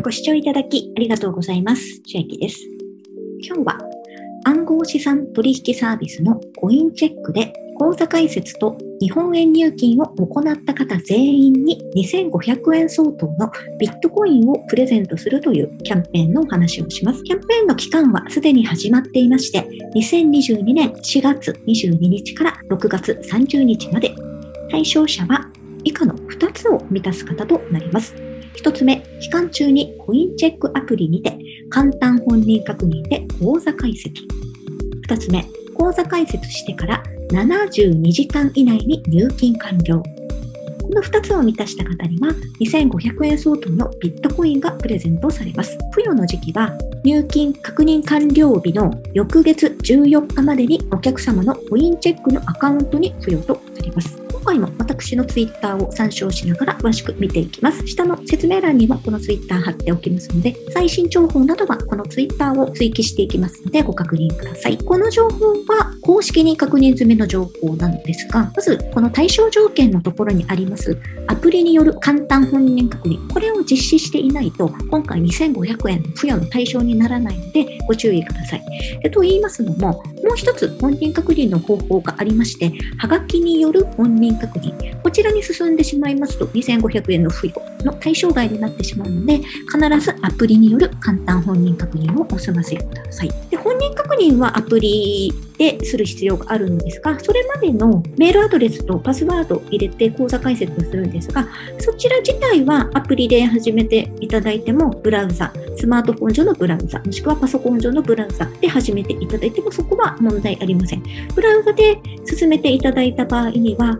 ご視聴いただきありがとうございます。千秋です。今日は暗号資産取引サービスのコインチェックで口座開設と日本円入金を行った方全員に2500円相当のビットコインをプレゼントするというキャンペーンのお話をします。キャンペーンの期間はすでに始まっていまして、2022年4月22日から6月30日まで対象者は以下の2つを満たす方となります。1つ目、期間中にコインチェックアプリにて簡単本人確認で口座開設。2つ目、口座開設してから72時間以内に入金完了。この2つを満たした方には2500円相当のビットコインがプレゼントされます。付与の時期は入金確認完了日の翌月14日までにお客様のコインチェックのアカウントに付与となります。今回も私のツイッターを参照しながら詳しく見ていきます。下の説明欄にもこのツイッター貼っておきますので、最新情報などはこのツイッターを追記していきますのでご確認ください。この情報は公式に確認済みの情報なのですが、まずこの対象条件のところにありますアプリによる簡単本人確認、これを実施していないと今回2500円の付与の対象にならないのでご注意ください。でと言いますのも、もう一つ本人確認の方法がありまして、はがきによる本人確認。こちらに進んでしまいますと、2500円の付与の対象外になってしまうので、必ずアプリによる簡単本人確認をお済ませください。で本人確認はアプリでする必要があるのですが、それまでのメールアドレスとパスワードを入れて口座開設をするんですが、そちら自体はアプリで始めていただいても、ブラウザ、スマートフォン上のブラウザ、もしくはパソコン上のブラウザで始めていただいても、そこは問題ありません。ブラウザで進めていただいた場合には、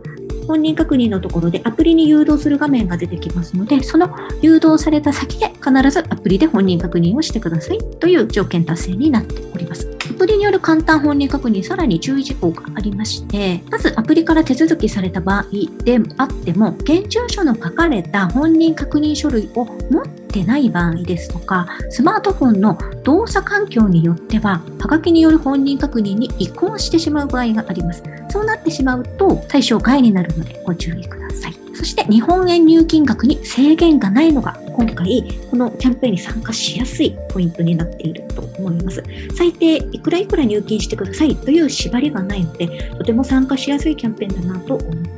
本人確認のところでアプリに誘導する画面が出てきますので、その誘導された先で必ずアプリで本人確認をしてくださいという条件達成になっております。アプリによる簡単本人確認、さらに注意事項がありまして、まずアプリから手続きされた場合であっても、現住所の書かれた本人確認書類を持ってない場合ですとか、スマートフォンの動作環境によっては、はがきによる本人確認に移行してしまう場合があります。そうなってしまうと対象外になるのでご注意ください。そして日本円入金額に制限がないのが今回このキャンペーンに参加しやすいポイントになっていると思います。最低いくらいくら入金してくださいという縛りがないのでとても参加しやすいキャンペーンだなと思っております。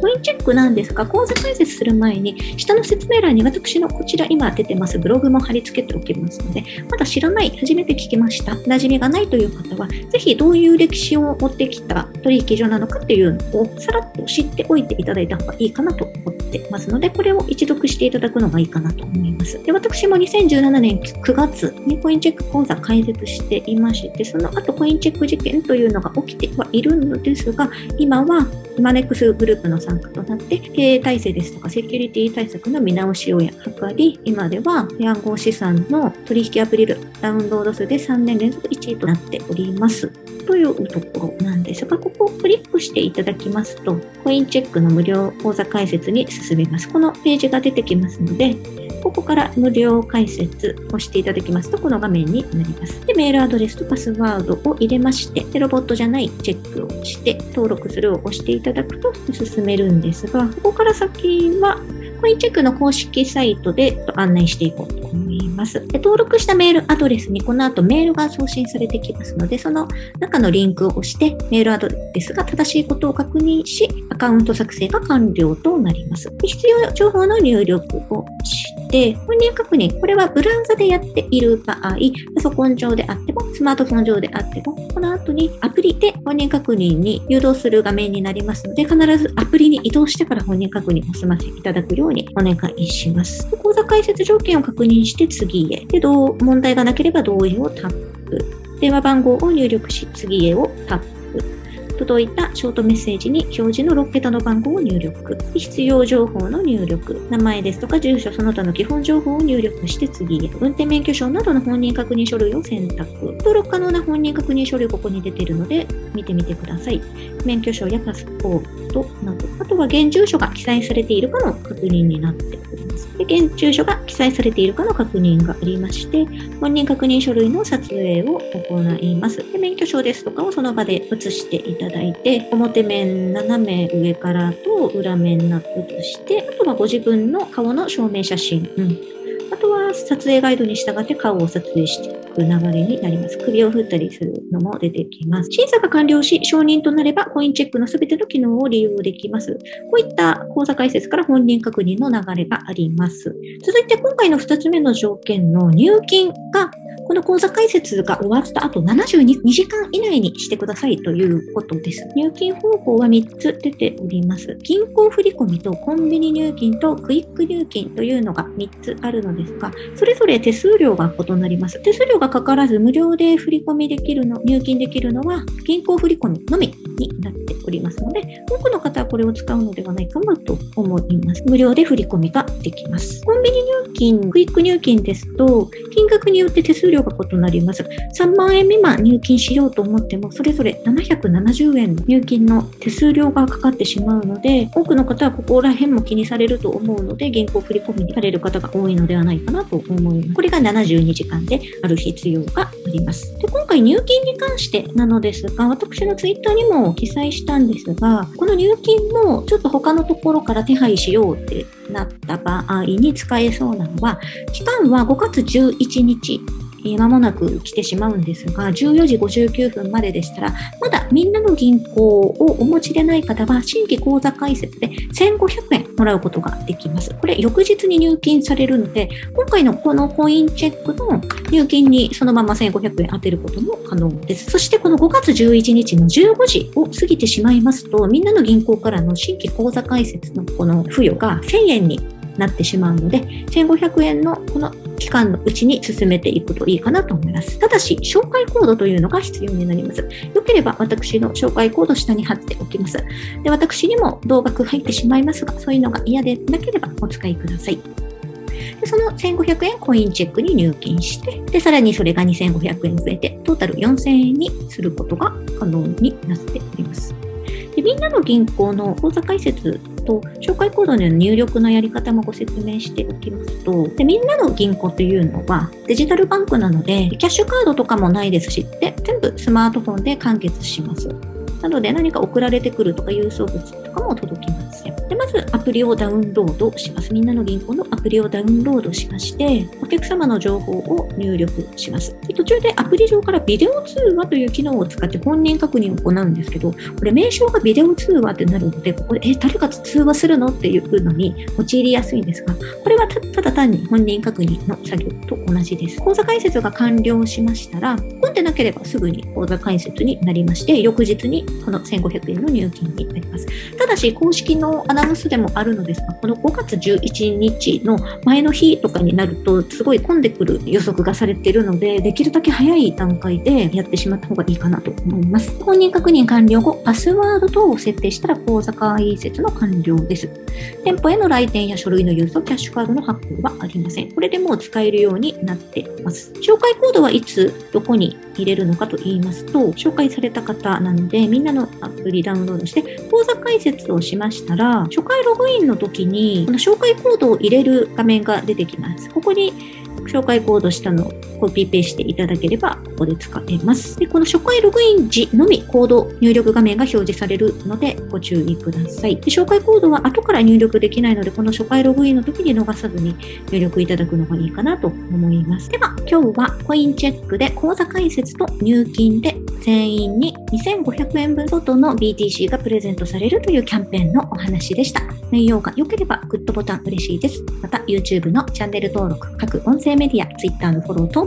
コインチェックなんですが口座開設する前に下の説明欄に私のこちら今出てますブログも貼り付けておきますのでまだ知らない、初めて聞きました、馴染みがないという方は、ぜひどういう歴史を持ってきた取引所なのかっていうのをさらっと知っておいていただいた方がいいかなと思ってますので、これを一読していただくのがいいかなと思います。で私も2017年9月にコインチェック講座開設していまして、その後コインチェック事件というのが起きてはいるのですが、今はマネックスグループの参加となって、経営体制ですとかセキュリティ対策の見直しを図り、今では暗号資産の取引アプリルダウンロード数で3年連続1位となっております。というところなんですが、ここをクリックしていただきますと、コインチェックの無料講座開設に進みます。このページが出てきますので、ここから無料開設をしていただきますと、この画面になります。で、メールアドレスとパスワードを入れまして、ロボットじゃないチェックをして、登録するを押していただただくと進めるんですが、ここから先は、コインチェックの公式サイトで案内していこうと思います。で登録したメールアドレスにこの後メールが送信されてきますので、その中のリンクを押してメールアドレスが正しいことを確認し、アカウント作成が完了となります。必要情報の入力をして、本人確認、これはブラウザでやっている場合、パソコン上であっても、スマートフォン上であっても、この後にアプリで本人確認に誘導する画面になりますので、必ずアプリに移動してから本人確認を済ませいただくようにお願いします。口座開設条件を確認して次へ。で、どう問題がなければ同意をタップ。電話番号を入力し、次へをタップ。届いたショートメッセージに表示の6桁の番号を入力。必要情報の入力。名前ですとか住所、その他の基本情報を入力して次へ。運転免許証などの本人確認書類を選択。登録可能な本人確認書類ここに出ているので見てみてください。免許証やパスポートなど。あとは現住所が記載されているかの確認になっております。で現住所が記載されているかの確認がありまして、本人確認書類の撮影を行います。で免許証ですとかをその場で写していただいて、表面斜め上からと裏面斜めとして、あとはご自分の顔の証明写真、うん。あとは撮影ガイドに従って顔を撮影して。く流れになります。首を振ったりするのも出てきます。審査が完了し、承認となればコインチェックのすべての機能を利用できます。こういった口座開設から本人確認の流れがあります。続いて今回の2つ目の条件の入金がこの口座開設が終わった後72時間以内にしてくださいということです。入金方法は3つ出ております。銀行振込とコンビニ入金とクイック入金というのが3つあるのですが、それぞれ手数料が異なります。手数料がかからず無料で振込できるの、入金できるのは銀行振込のみになっておりますので、多くの方はこれを使うのではないかなと思います。無料で振り込みができます。コンビニ入金、クイック入金ですと、金額によって手数料が異なります。3万円未満入金しようと思っても、それぞれ770円の入金の手数料がかかってしまうので、多くの方はここら辺も気にされると思うので、銀行振込にされる方が多いのではないかなと思います。これが72時間である必要があります。で今回入金に関してなのですが、私のツイッターにも記載したんですが、この入金もちょっと他のところから手配しようってなった場合に使えそうなのは、期間は5月11日まもなく来てしまうんですが、14時59分まででしたら、まだみんなの銀行をお持ちでない方は、新規口座開設で1500円もらうことができます。これ、翌日に入金されるので、今回のこのコインチェックの入金にそのまま1500円当てることも可能です。そして、この5月11日の15時を過ぎてしまいますと、みんなの銀行からの新規口座開設のこの付与が1000円になってしまうので、1500円のこの期間のうちに進めていくといいかなと思います。ただし、紹介コードというのが必要になります。よければ私の紹介コード下に貼っておきます。で私にも同額入ってしまいますが、そういうのが嫌でなければお使いください。でその1500円コインチェックに入金して、で、さらにそれが2500円増えて、トータル4000円にすることが可能になっております。でみんなの銀行の口座開設と、紹介コードの入力のやり方もご説明しておきますと、でみんなの銀行というのはデジタルバンクなので、キャッシュカードとかもないですし、で全部スマートフォンで完結します。なので何か送られてくるとか郵送物とかも届きます。ずアプリをダウンロードします。みんなの銀行のアプリをダウンロードしまして、お客様の情報を入力します。で途中でアプリ上からビデオ通話という機能を使って本人確認を行うんですけど、これ名称がビデオ通話ってなるので、ここで、え、誰かと通話するの？っていうのに陥りやすいんですが、これはただ単に本人確認の作業と同じです。口座開設が完了しましたら、混んでなければすぐに口座開設になりまして、翌日にこの1500円の入金になります。ただし、公式のアナウンスでもあるのですが、この5月11日の前の日とかになると、すごい混んでくる予測がされているので、できるだけ早い段階でやってしまった方がいいかなと思います。本人確認完了後、パスワード等を設定したら口座開設の完了です。店舗への来店や書類の郵送、キャッシュカードの発行はありません。これでもう使えるようになっています。紹介コードはいつ、どこに入れるのかと言いますと、紹介された方なので、みんなのアプリダウンロードして、口座開設をしましたら、初回ログインの時に、この紹介コードを入れる画面が出てきます。ここに紹介コード下のコピーペーしていただければ、ここで使えます。で、この初回ログイン時のみコード入力画面が表示されるので、ご注意ください。で紹介コードは後から入力できないので、この初回ログインの時に逃さずに入力いただくのがいいかなと思います。では、今日はコインチェックで口座開設と入金で全員に2500円分相当の BTC がプレゼントされるというキャンペーンのお話でした。内容が良ければグッドボタン嬉しいです。また YouTube のチャンネル登録、各音声メディア、Twitter のフォロー等